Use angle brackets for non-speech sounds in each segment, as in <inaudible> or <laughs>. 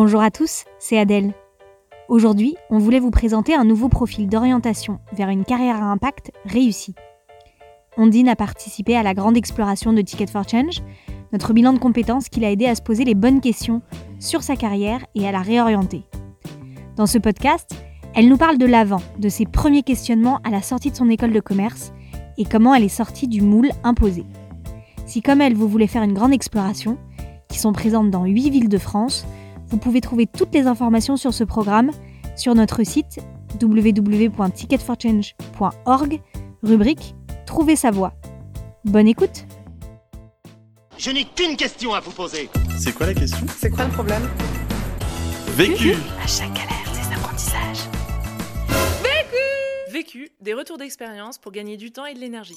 Bonjour à tous, c'est Adèle. Aujourd'hui, on voulait vous présenter un nouveau profil d'orientation vers une carrière à impact réussie. Ondine a participé à la grande exploration de Ticket for Change, notre bilan de compétences qui l'a aidé à se poser les bonnes questions sur sa carrière et à la réorienter. Dans ce podcast, elle nous parle de l'avant, de ses premiers questionnements à la sortie de son école de commerce et comment elle est sortie du moule imposé. Si comme elle, vous voulez faire une grande exploration, qui sont présentes dans 8 villes de France, vous pouvez trouver toutes les informations sur ce programme sur notre site www.ticketforchange.org, rubrique Trouver sa voie. Bonne écoute Je n'ai qu'une question à vous poser. C'est quoi la question? C'est quoi le problème? Vécu À chaque galère, des apprentissages. Vécu, des retours d'expérience pour gagner du temps et de l'énergie.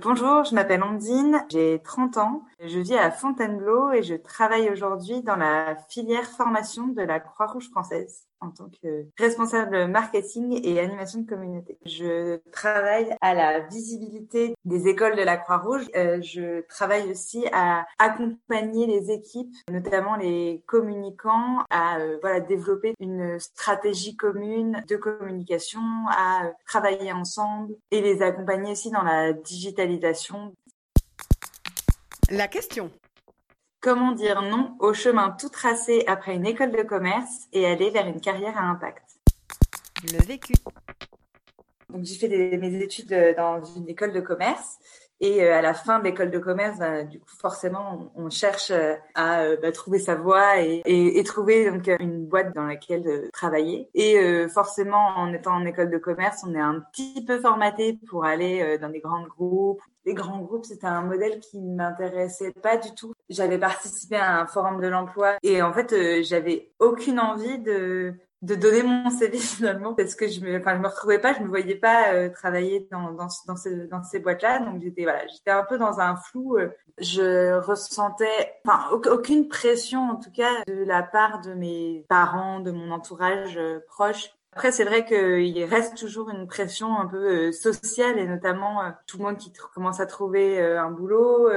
Bonjour, je m'appelle Ondine, j'ai 30 ans, je vis à Fontainebleau et je travaille aujourd'hui dans la filière formation de la Croix-Rouge française en tant que responsable marketing et animation de communauté. Je travaille à la visibilité des écoles de la Croix-Rouge. Euh, je travaille aussi à accompagner les équipes, notamment les communicants, à euh, voilà développer une stratégie commune de communication, à euh, travailler ensemble et les accompagner aussi dans la digitalisation. La question. Comment dire non au chemin tout tracé après une école de commerce et aller vers une carrière à impact? Le vécu. Donc j'ai fait des, mes études euh, dans une école de commerce et euh, à la fin de l'école de commerce, bah, du coup forcément on, cherche euh, à euh, bah, trouver sa voie et, et, et, trouver donc une boîte dans laquelle travailler. Et forcément en étant en école de commerce, on est un petit peu formaté pour aller dans des grands groupes. Les grands groupes, c'était un modèle qui ne m'intéressait pas du tout. J'avais participé à un forum de l'emploi et en fait j'avais aucune envie de de donner mon <laughs> CV finalement parce que je me enfin je me retrouvais pas je me voyais pas euh, travailler dans dans dans, dans ces boîtes là donc j'étais voilà j'étais un peu dans un flou euh. je ressentais enfin aucune pression en tout cas de la part de mes parents de mon entourage euh, proche après, c'est vrai qu'il reste toujours une pression un peu sociale et notamment tout le monde qui commence à trouver un boulot,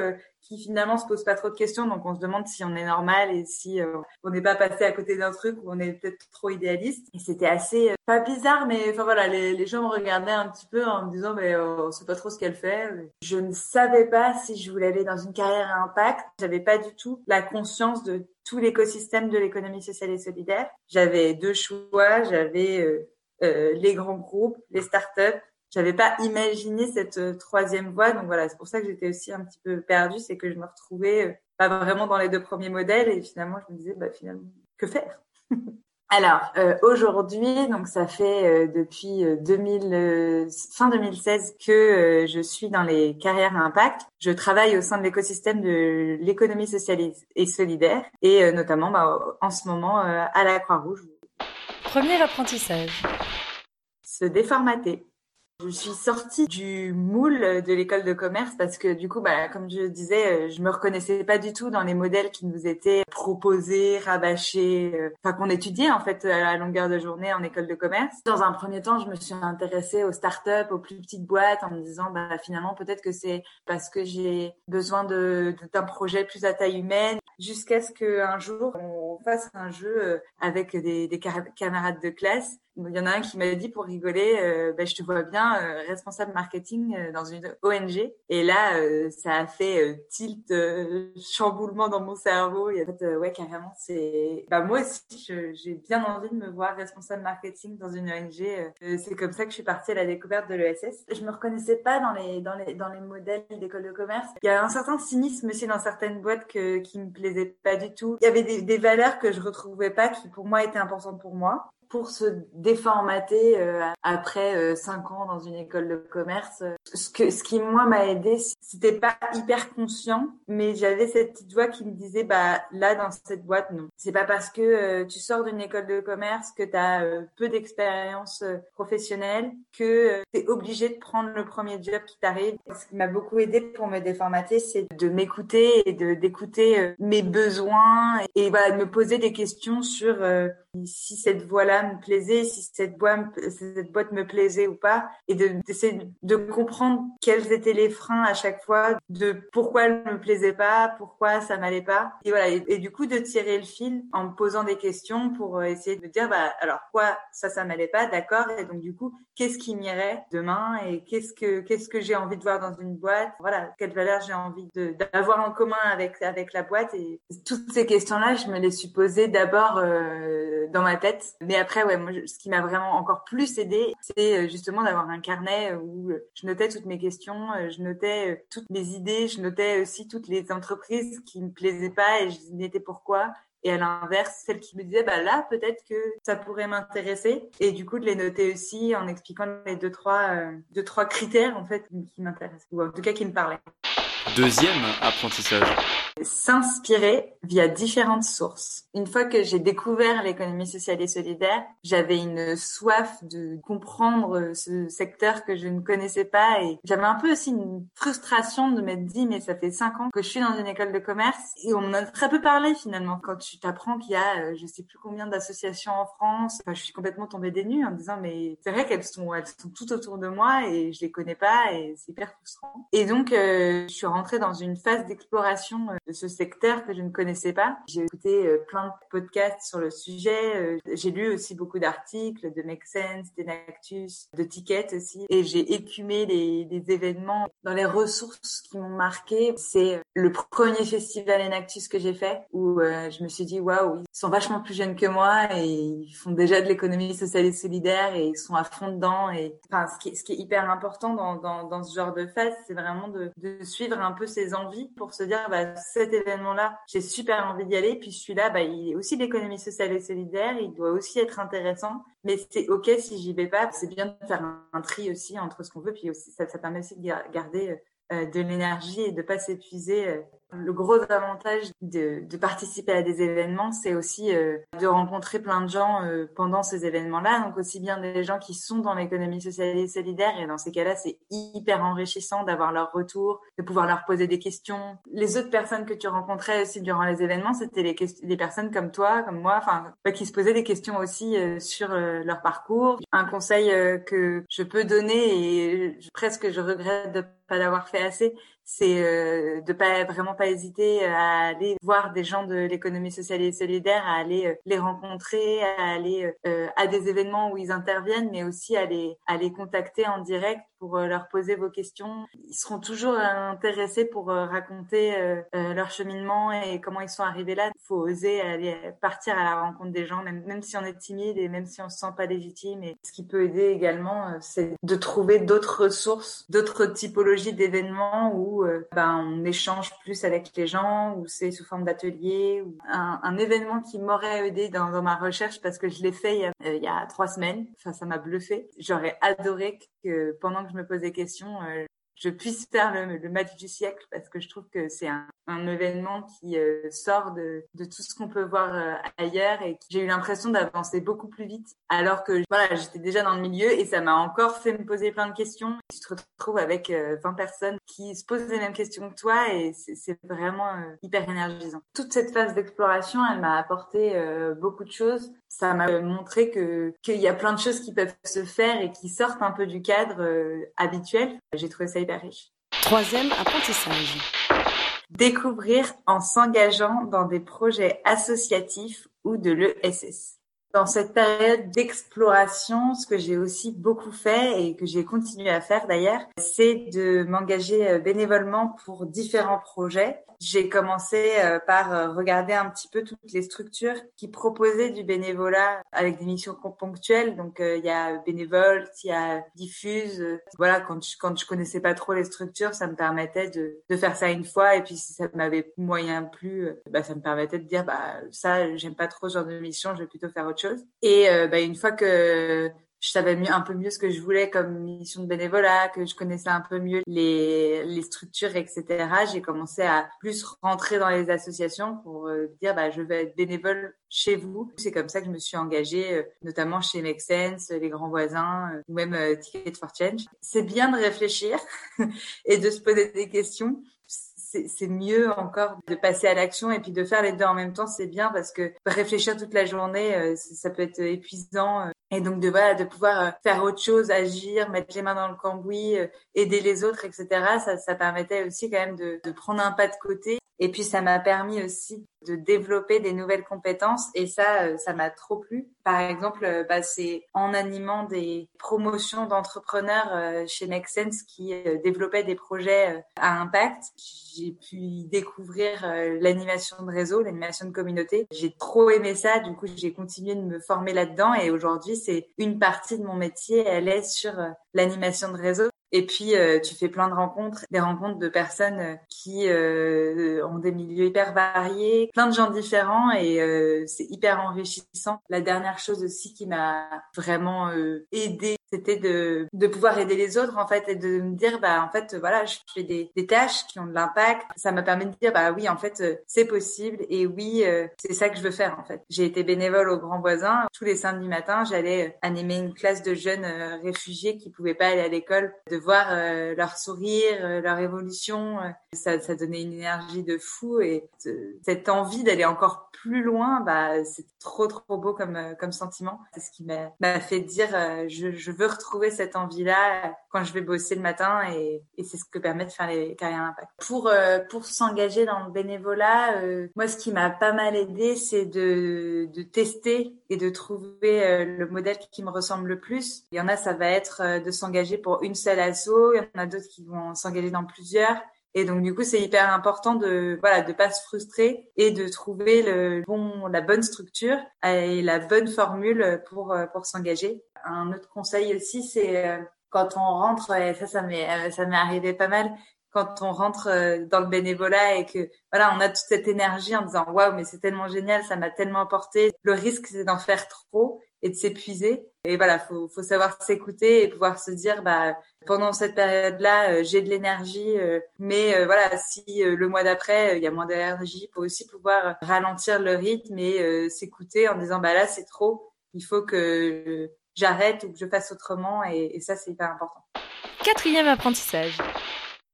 qui finalement se pose pas trop de questions. Donc on se demande si on est normal et si euh, on n'est pas passé à côté d'un truc où on est peut-être trop idéaliste. Et c'était assez euh, pas bizarre, mais enfin voilà, les, gens me regardaient un petit peu en me disant mais euh, on sait pas trop ce qu'elle fait. Je ne savais pas si je voulais aller dans une carrière à impact. J'avais pas du tout la conscience de tout l'écosystème de l'économie sociale et solidaire. J'avais deux choix. J'avais euh, les grands groupes, les startups j'avais pas imaginé cette euh, troisième voie. Donc voilà, c'est pour ça que j'étais aussi un petit peu perdue, c'est que je me retrouvais euh, pas vraiment dans les deux premiers modèles et finalement je me disais bah finalement que faire? <laughs> Alors euh, aujourd'hui, donc ça fait depuis 2000, fin 2016 que je suis dans les carrières à impact. Je travaille au sein de l'écosystème de l'économie sociale et solidaire et notamment bah, en ce moment à la Croix-Rouge. Premier apprentissage. Se déformater. Je suis sortie du moule de l'école de commerce parce que du coup, bah, comme je disais, euh, je me reconnaissais pas du tout dans les modèles qui nous étaient proposés, rabâchés, euh, enfin qu'on étudiait en fait à la longueur de journée en école de commerce. Dans un premier temps, je me suis intéressée aux startups, aux plus petites boîtes, en me disant bah finalement peut-être que c'est parce que j'ai besoin d'un projet plus à taille humaine, jusqu'à ce qu'un jour fasse un jeu euh, avec des, des camarades de classe il y en a un qui m'a dit pour rigoler, euh, ben, je te vois bien euh, responsable marketing dans une ONG. Et là, ça a fait tilt, chamboulement dans mon cerveau. Et en fait, ouais, carrément, c'est. Bah moi aussi, j'ai bien envie de me voir responsable marketing dans une ONG. c'est comme ça que je suis partie à la découverte de l'ESS. Je me reconnaissais pas dans les dans les dans les modèles d'école de commerce. Il y a un certain cynisme aussi dans certaines boîtes que qui me plaisaient pas du tout. Il y avait des valeurs que je retrouvais pas qui pour moi étaient importantes pour moi pour se déformater euh, après euh, cinq ans dans une école de commerce. Ce que ce qui moi m'a aidé, c'était pas hyper conscient, mais j'avais cette petite voix qui me disait bah là dans cette boîte non. C'est pas parce que euh, tu sors d'une école de commerce que tu as peu d'expérience professionnelle que tu es obligé de prendre le premier job qui t'arrive. Ce qui m'a beaucoup aidé pour me déformater, c'est de m'écouter et de d'écouter mes besoins et, voilà de me poser des questions sur si cette voie-là me plaisait, si cette boîte, me plaisait ou pas, et d'essayer de, comprendre quels étaient les freins à chaque fois, de pourquoi elle me plaisait pas, pourquoi ça m'allait pas, et voilà, et, du coup de tirer le fil en me posant des questions pour essayer de dire bah alors quoi ça ça m'allait pas, d'accord, et donc du coup qu'est-ce qui m'irait demain et qu'est-ce que qu'est-ce que j'ai envie de voir dans une boîte, voilà, quelle valeur j'ai envie d'avoir en commun avec avec la boîte? Et toutes ces questions-là, je me les suis posées d'abord euh, dans ma tête, mais après ouais, moi ce qui m'a vraiment encore plus aidé, c'est euh, justement d'avoir un carnet où je notais toutes mes questions, euh, je notais toutes mes idées, je notais aussi toutes les entreprises qui me plaisaient pas et je disais pourquoi? Et à l'inverse, celle qui me disait, bah là, peut-être que ça pourrait m'intéresser. Et du coup, de les noter aussi en expliquant les deux, trois, euh, deux, trois critères, en fait, qui m'intéressent, ou en tout cas qui me parlaient. Deuxième apprentissage. S'inspirer via différentes sources. Une fois que j'ai découvert l'économie sociale et solidaire, j'avais une soif de comprendre ce secteur que je ne connaissais pas et j'avais un peu aussi une frustration de m'être dit mais ça fait cinq ans que je suis dans une école de commerce et on en a très peu parlé finalement. Quand tu t'apprends qu'il y a euh, je sais plus combien d'associations en France, enfin, je suis complètement tombée des nues en me disant mais c'est vrai qu'elles sont elles sont toutes autour de moi et je les connais pas et c'est hyper frustrant. Et donc euh, je suis rentrée dans une phase d'exploration euh, de ce secteur que je ne connaissais pas. J'ai écouté euh, plein de podcasts sur le sujet. Euh, j'ai lu aussi beaucoup d'articles de Make Sense, d'Enactus, de Ticket aussi. Et j'ai écumé les, les, événements dans les ressources qui m'ont marqué. C'est le premier festival Enactus que j'ai fait où je me suis dit waouh, ils sont vachement plus jeunes que moi et ils font déjà de l'économie sociale et solidaire et ils sont à fond dedans. Et enfin, ce qui est, ce qui est hyper important dans, dans, dans ce genre de phase, c'est vraiment de, de suivre un peu ses envies pour se dire bah, cet événement-là, j'ai super envie d'y aller. Puis celui-là, bah, il est aussi l'économie sociale et solidaire, il doit aussi être intéressant. Mais c'est ok si j'y vais pas. C'est bien de faire un, tri aussi entre ce qu'on veut, puis aussi ça, ça permet aussi de garder euh, de l'énergie et de pas s'épuiser euh, le gros avantage de, de, participer à des événements, c'est aussi euh, de rencontrer plein de gens euh, pendant ces événements-là. Donc aussi bien des gens qui sont dans l'économie sociale et solidaire. Et dans ces cas-là, c'est hyper enrichissant d'avoir leur retour, de pouvoir leur poser des questions. Les autres personnes que tu rencontrais aussi durant les événements, c'était les, les personnes comme toi, comme moi, enfin qui se posaient des questions aussi euh, sur leur parcours. Un conseil que je peux donner et presque je regrette de pas l'avoir fait assez, c'est euh, de pas vraiment pas hésiter à aller voir des gens de l'économie sociale et solidaire, à aller euh, les rencontrer, à aller euh, à des événements où ils interviennent, mais aussi à les à les contacter en direct pour euh, leur poser vos questions. Ils seront toujours intéressés pour euh, raconter euh, leur cheminement et comment ils sont arrivés là. Il faut oser aller partir à la rencontre des gens, même, même si on est timide et même si on se sent pas légitime. Et ce qui peut aider également, c'est de trouver d'autres ressources, d'autres typologies d'événements où ben, on échange plus avec les gens, ou c'est sous forme d'atelier. Un, événement qui m'aurait aidé dans, dans, ma recherche parce que je l'ai fait il y, a, il y a trois semaines. Enfin, ça m'a bluffé. J'aurais adoré que pendant que je me pose des questions, euh, je puisse faire le, match du siècle parce que je trouve que c'est un, événement qui euh, sort de, tout ce qu'on peut voir euh, ailleurs et j'ai eu l'impression d'avancer beaucoup plus vite alors que voilà j'étais déjà dans le milieu et ça m'a encore fait me poser plein de questions. Tu te retrouves avec 20 personnes qui se posent les mêmes questions que toi et c'est vraiment hyper énergisant. Toute cette phase d'exploration, elle m'a apporté beaucoup de choses ça m'a montré que qu'il y a plein de choses qui peuvent se faire et qui sortent un peu du cadre euh, habituel. J'ai trouvé ça hyper riche. Troisième apprentissage. Découvrir en s'engageant dans des projets associatifs ou de l'ESS. Dans cette période d'exploration, ce que j'ai aussi beaucoup fait et que j'ai continué à faire d'ailleurs, c'est de m'engager euh, bénévolement pour différents projets j'ai commencé euh, par euh, regarder un petit peu toutes les structures qui proposaient du bénévolat avec des missions ponctuelles. Donc il y a bénévole, il y a diffuse. voilà, quand je quand je connaissais pas trop les structures, ça me permettait de, faire ça une fois et puis si ça m'avait moyen plu, bah ça me permettait de dire bah ça j'aime pas trop ce genre de mission, je vais plutôt faire autre Et bah une fois que je savais mieux, un peu mieux ce que je voulais comme mission de bénévolat, que je connaissais un peu mieux les, les structures, etc. J'ai commencé à plus rentrer dans les associations pour euh, dire bah, je vais être bénévole chez vous. C'est comme ça que je me suis engagée, euh, notamment chez Make Sense, les grands voisins, euh, ou même Ticket for Change. C'est bien de réfléchir <laughs> et de se poser des questions c'est mieux encore de passer à l'action et puis de faire les deux en même temps, c'est bien parce que réfléchir toute la journée, euh, ça peut être épuisant. Euh. Et donc de voilà, de pouvoir euh, faire autre chose, agir, mettre les mains dans le cambouis, aider les autres, etc. Ça, ça permettait aussi quand même de, de prendre un pas de côté. Et puis ça m'a permis aussi de développer des nouvelles compétences et ça, euh, ça m'a trop plu. Par exemple, euh, bah, c'est en animant des promotions d'entrepreneurs euh, chez Nexense qui développaient des projets à impact, j'ai pu découvrir l'animation de réseau, l'animation de communauté. J'ai trop aimé ça, du coup j'ai continué de me former là-dedans et aujourd'hui c'est une partie de mon métier, elle est sur l'animation de réseau. Et puis, tu fais plein de rencontres, des rencontres de personnes qui euh, ont des milieux hyper variés, plein de gens différents et euh, c'est hyper enrichissant. La dernière chose aussi qui m'a vraiment euh, aidée c'était de, de pouvoir aider les autres en fait et de me dire bah en fait voilà je fais des, des tâches qui ont de l'impact. Ça m'a permis de dire bah oui en fait euh, c'est possible et oui euh, c'est ça que je veux faire en fait. J'ai été bénévole au Grand Voisin. Tous les samedis matins j'allais euh, animer une classe de jeunes réfugiés qui pouvaient pas aller à l'école de voir leur sourire leur évolution ça, ça donnait une énergie de fou et cette envie d'aller encore plus loin bah c'est trop trop beau comme comme sentiment. C'est ce qui m'a fait dire je, je veux retrouver cette envie-là quand je vais bosser le matin et, c'est ce que permet de faire les carrières impact. Pour euh, pour s'engager dans le bénévolat, euh, moi ce qui m'a pas mal aidé, c'est de, de tester et de trouver euh, le modèle qui me ressemble le plus. Il y en a, ça va être de s'engager pour une seule asso, il y en a d'autres qui vont s'engager dans plusieurs. Et donc du coup, c'est hyper important de voilà de pas se frustrer et de trouver le bon la bonne structure et la bonne formule pour pour s'engager. Un autre conseil aussi, c'est euh, quand on rentre et ça ça m'est euh, ça m'est arrivé pas mal quand on rentre euh, dans le bénévolat et que voilà, on a toute cette énergie en disant waouh, mais c'est tellement génial, ça m'a tellement apporté. Le risque c'est d'en faire trop et de s'épuiser. Et voilà, faut, faut savoir s'écouter et pouvoir se dire, bah, pendant cette période-là, euh, j'ai de l'énergie, euh, mais euh, voilà, si le mois d'après, il y a moins d'énergie, faut aussi pouvoir ralentir le rythme et s'écouter en disant, bah là, c'est trop, il faut que j'arrête ou que je fasse autrement. Et, et ça, c'est hyper important. Quatrième apprentissage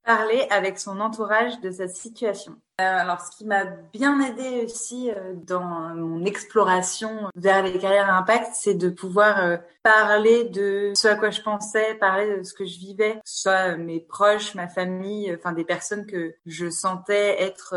parler avec son entourage de sa situation. Euh, alors, ce qui m'a bien aidé aussi euh, dans mon exploration vers les carrières à impact, c'est de pouvoir euh, parler de ce à quoi je pensais, parler de ce que je vivais, soit mes proches, ma famille, enfin des personnes que je sentais être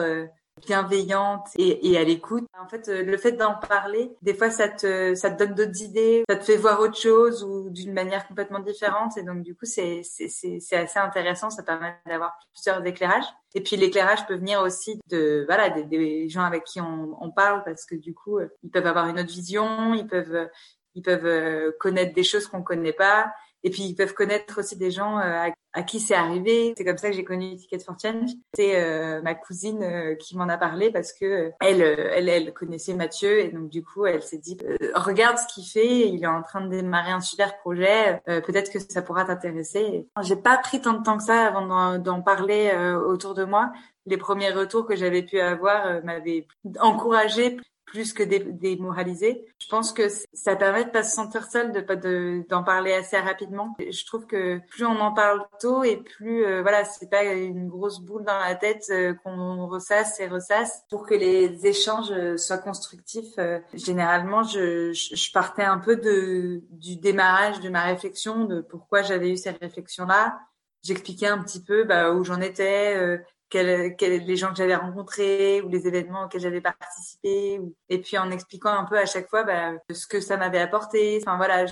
bienveillante et, et à l'écoute. En fait, euh, le fait d'en parler, des fois, ça te, ça te donne d'autres idées, ça te fait voir autre chose ou d'une manière complètement différente. Et donc, du coup, c'est, c'est, c'est, assez intéressant. Ça permet d'avoir plusieurs éclairages. Et puis, l'éclairage peut venir aussi de, voilà, des, des gens avec qui on, on, parle parce que du coup, euh, ils peuvent avoir une autre vision, ils peuvent, ils peuvent euh, connaître des choses qu'on connaît pas. Et puis ils peuvent connaître aussi des gens euh, à, qui c'est arrivé. C'est comme ça que j'ai connu Ticket for Change. C'est euh, ma cousine euh, qui m'en a parlé parce que elle, elle, elle connaissait Mathieu et donc du coup elle s'est dit regarde ce qu'il fait. Il est en train de démarrer un super projet. Peut-être que ça pourra t'intéresser. J'ai pas pris tant de temps que ça avant d'en parler autour de moi les premiers retours que j'avais pu avoir m'avaient encouragé plus que démoraliser. Je pense que ça permet de pas se sentir seul, de pas d'en parler assez rapidement. Je trouve que plus on en parle tôt et plus euh, voilà, c'est pas une grosse boule dans la tête euh, qu'on ressasse et ressasse pour que les échanges euh, soient constructifs. généralement, je, je, partais un peu de du démarrage de ma réflexion, de pourquoi j'avais eu cette réflexion là. J'expliquais un petit peu bah, où j'en étais, quels, les gens que j'avais rencontrés ou les événements auxquels j'avais participé et puis en expliquant un peu à chaque fois bah, ce que ça m'avait apporté. Enfin voilà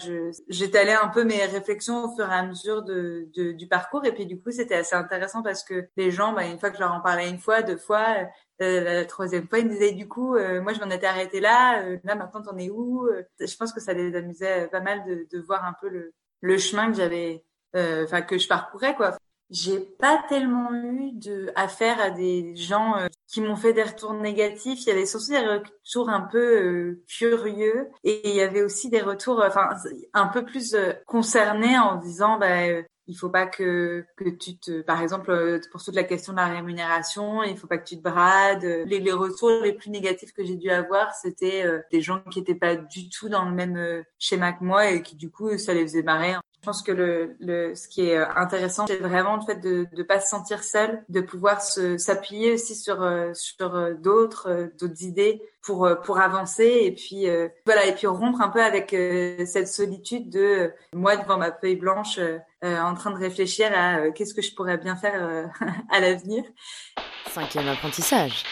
j'étalais un peu mes réflexions au fur et à mesure de, de du parcours. Et puis du coup c'était assez intéressant parce que les gens bah, une fois que je leur en parlais une fois deux fois euh, la troisième fois, ils me disaient du coup, euh, moi je m'en étais arrêtée là, euh, là maintenant t'en es où Je pense que ça les amusait pas mal de, de voir un peu le, le chemin que j'avais, enfin que je parcourais quoi. J'ai pas tellement eu de affaire à des gens euh, qui m'ont fait des retours négatifs. Il y avait surtout des retours un peu euh, curieux. Et il y avait aussi des retours, enfin un peu plus euh, concernés en disant bah il faut pas que que tu te par exemple pour toute la question de la rémunération il faut pas que tu te brades. Les, les retours les plus négatifs que j'ai dû avoir c'était des gens qui étaient pas du tout dans le même schéma que moi et qui du coup ça les faisait marrer Je pense que le, le ce qui est intéressant, c'est vraiment le fait de ne pas se sentir seul, de pouvoir s'appuyer aussi sur sur d'autres d'autres idées pour pour avancer et puis voilà et puis rompre un peu avec cette solitude de moi devant ma feuille blanche en train de réfléchir à qu'est-ce que je pourrais bien faire <laughs> à l'avenir. Cinquième apprentissage.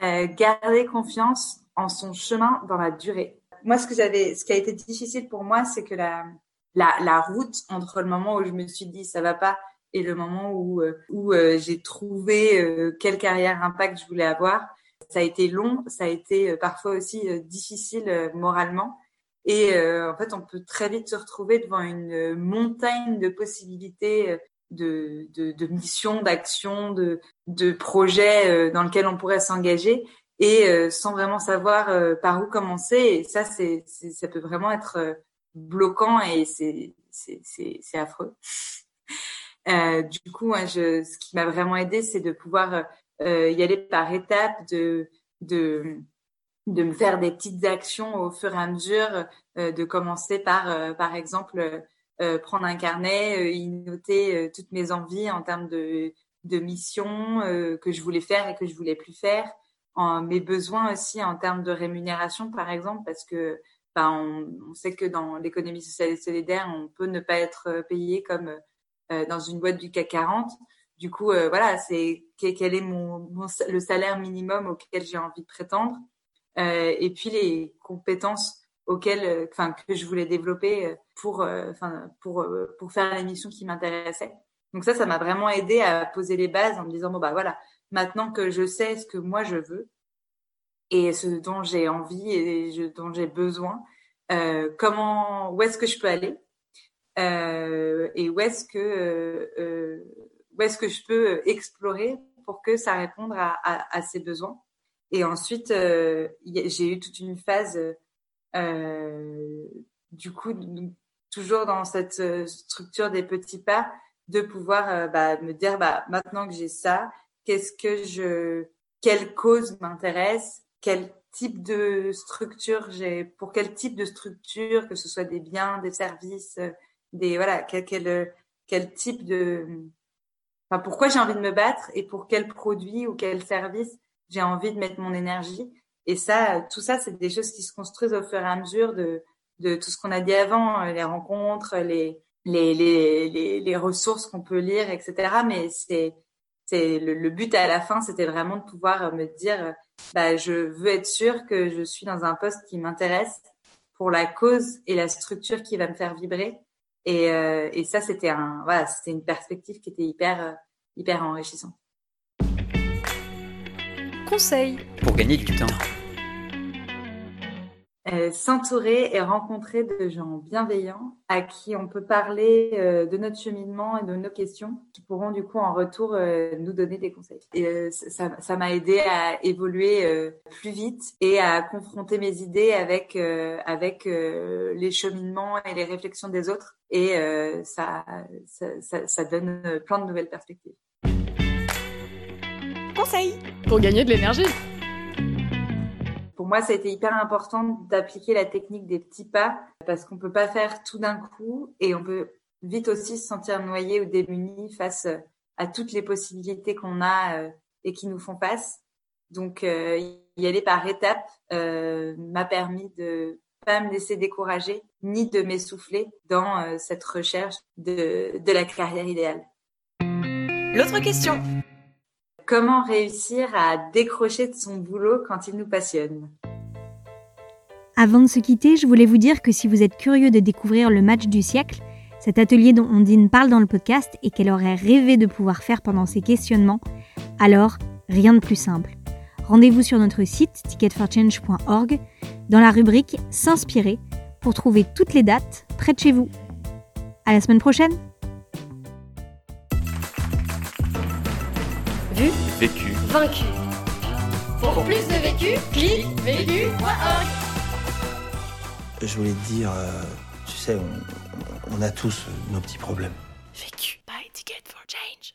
garder confiance en son chemin dans la durée moi, ce que j'avais, ce qui a été difficile pour moi, c'est que la, la, la, route entre le moment où je me suis dit ça va pas et le moment où, euh, où euh, j'ai trouvé euh, quelle carrière impact je voulais avoir, ça a été long, ça a été parfois aussi difficile moralement. Et en fait, on peut très vite se retrouver devant une montagne de possibilités de, de, de missions, d'actions, de, de projets dans lesquels on pourrait s'engager et euh, sans vraiment savoir euh, par où commencer. Et ça, ça peut vraiment être euh, bloquant et c'est, c'est, affreux. du coup, je, ce qui m'a vraiment aidé, c'est de pouvoir y aller par étapes, de, de, de me faire des petites actions au fur et à mesure, de commencer par, par exemple, prendre un carnet, y noter toutes mes envies en termes de, de missions que je voulais faire et que je voulais plus faire, en, mes besoins aussi en termes de rémunération, par exemple, parce que bah, on, on, sait que dans l'économie sociale et solidaire, on peut ne pas être euh, payé comme euh, dans une boîte du CAC 40. Du coup, euh, voilà, c'est quel est mon, mon, le salaire minimum auquel j'ai envie de prétendre, euh, et puis les compétences auxquelles, enfin, que je voulais développer pour, enfin, pour pour faire la mission qui m'intéressait. Donc ça, ça m'a vraiment aidé à poser les bases en me disant bon bah voilà, maintenant que je sais ce que moi je veux et ce dont j'ai envie et dont j'ai besoin, euh, comment, où est-ce que je peux aller? Euh, et où est-ce que euh, où est-ce que je peux explorer pour que ça réponde à, à, à ces besoins? Et ensuite, j'ai eu toute une phase, du coup, toujours dans cette structure des petits pas, de pouvoir bah, me dire, bah, maintenant que j'ai ça, qu'est-ce que je, quelle cause m'intéresse, quel type de structure j'ai, pour quel type de structure, que ce soit des biens, des services, des voilà, quel quel, quel type de, enfin pourquoi j'ai envie de me battre et pour quel produit ou quel service j'ai envie de mettre mon énergie. Et ça, tout ça, c'est des choses qui se construisent au fur et à mesure de de tout ce qu'on a dit avant, les rencontres, les les les les, les ressources qu'on peut lire, etc. Mais c'est c'est le, but à la fin, c'était vraiment de pouvoir me dire, bah, je veux être sûre que je suis dans un poste qui m'intéresse pour la cause et la structure qui va me faire vibrer. Et, euh, et ça, c'était un, voilà, c'était une perspective qui était hyper, euh, hyper enrichissante. Conseil pour gagner du temps. Euh, s'entourer et rencontrer de gens bienveillants à qui on peut parler euh, de notre cheminement et de nos questions, qui pourront du coup en retour euh, nous donner des conseils. Ça, m'a aidé à évoluer plus vite et à confronter mes idées avec avec les cheminements et les réflexions des autres. Et ça, ça, ça donne plein de nouvelles perspectives. Conseil pour gagner de l'énergie moi, ça a été hyper important d'appliquer la technique des petits pas parce qu'on peut pas faire tout d'un coup et on peut vite aussi se sentir noyé ou démuni face à toutes les possibilités qu'on a euh, et qui nous font face. Donc, euh, y aller par étapes euh, m'a permis de pas me laisser décourager ni de m'essouffler dans cette recherche de, de la carrière idéale. L'autre question. Comment réussir à décrocher de son boulot quand il nous passionne? Avant de se quitter, je voulais vous dire que si vous êtes curieux de découvrir le match du siècle, cet atelier dont Ondine parle dans le podcast et qu'elle aurait rêvé de pouvoir faire pendant ses questionnements, alors rien de plus simple. Rendez-vous sur notre site ticketforchange.org dans la rubrique S'inspirer pour trouver toutes les dates près de chez vous. À la semaine prochaine! Vécu. Vaincu. Pour plus de vécu, clique vécu.org. Je voulais te dire, euh, tu sais, on, on a tous nos petits problèmes. Vécu. Buy ticket for change.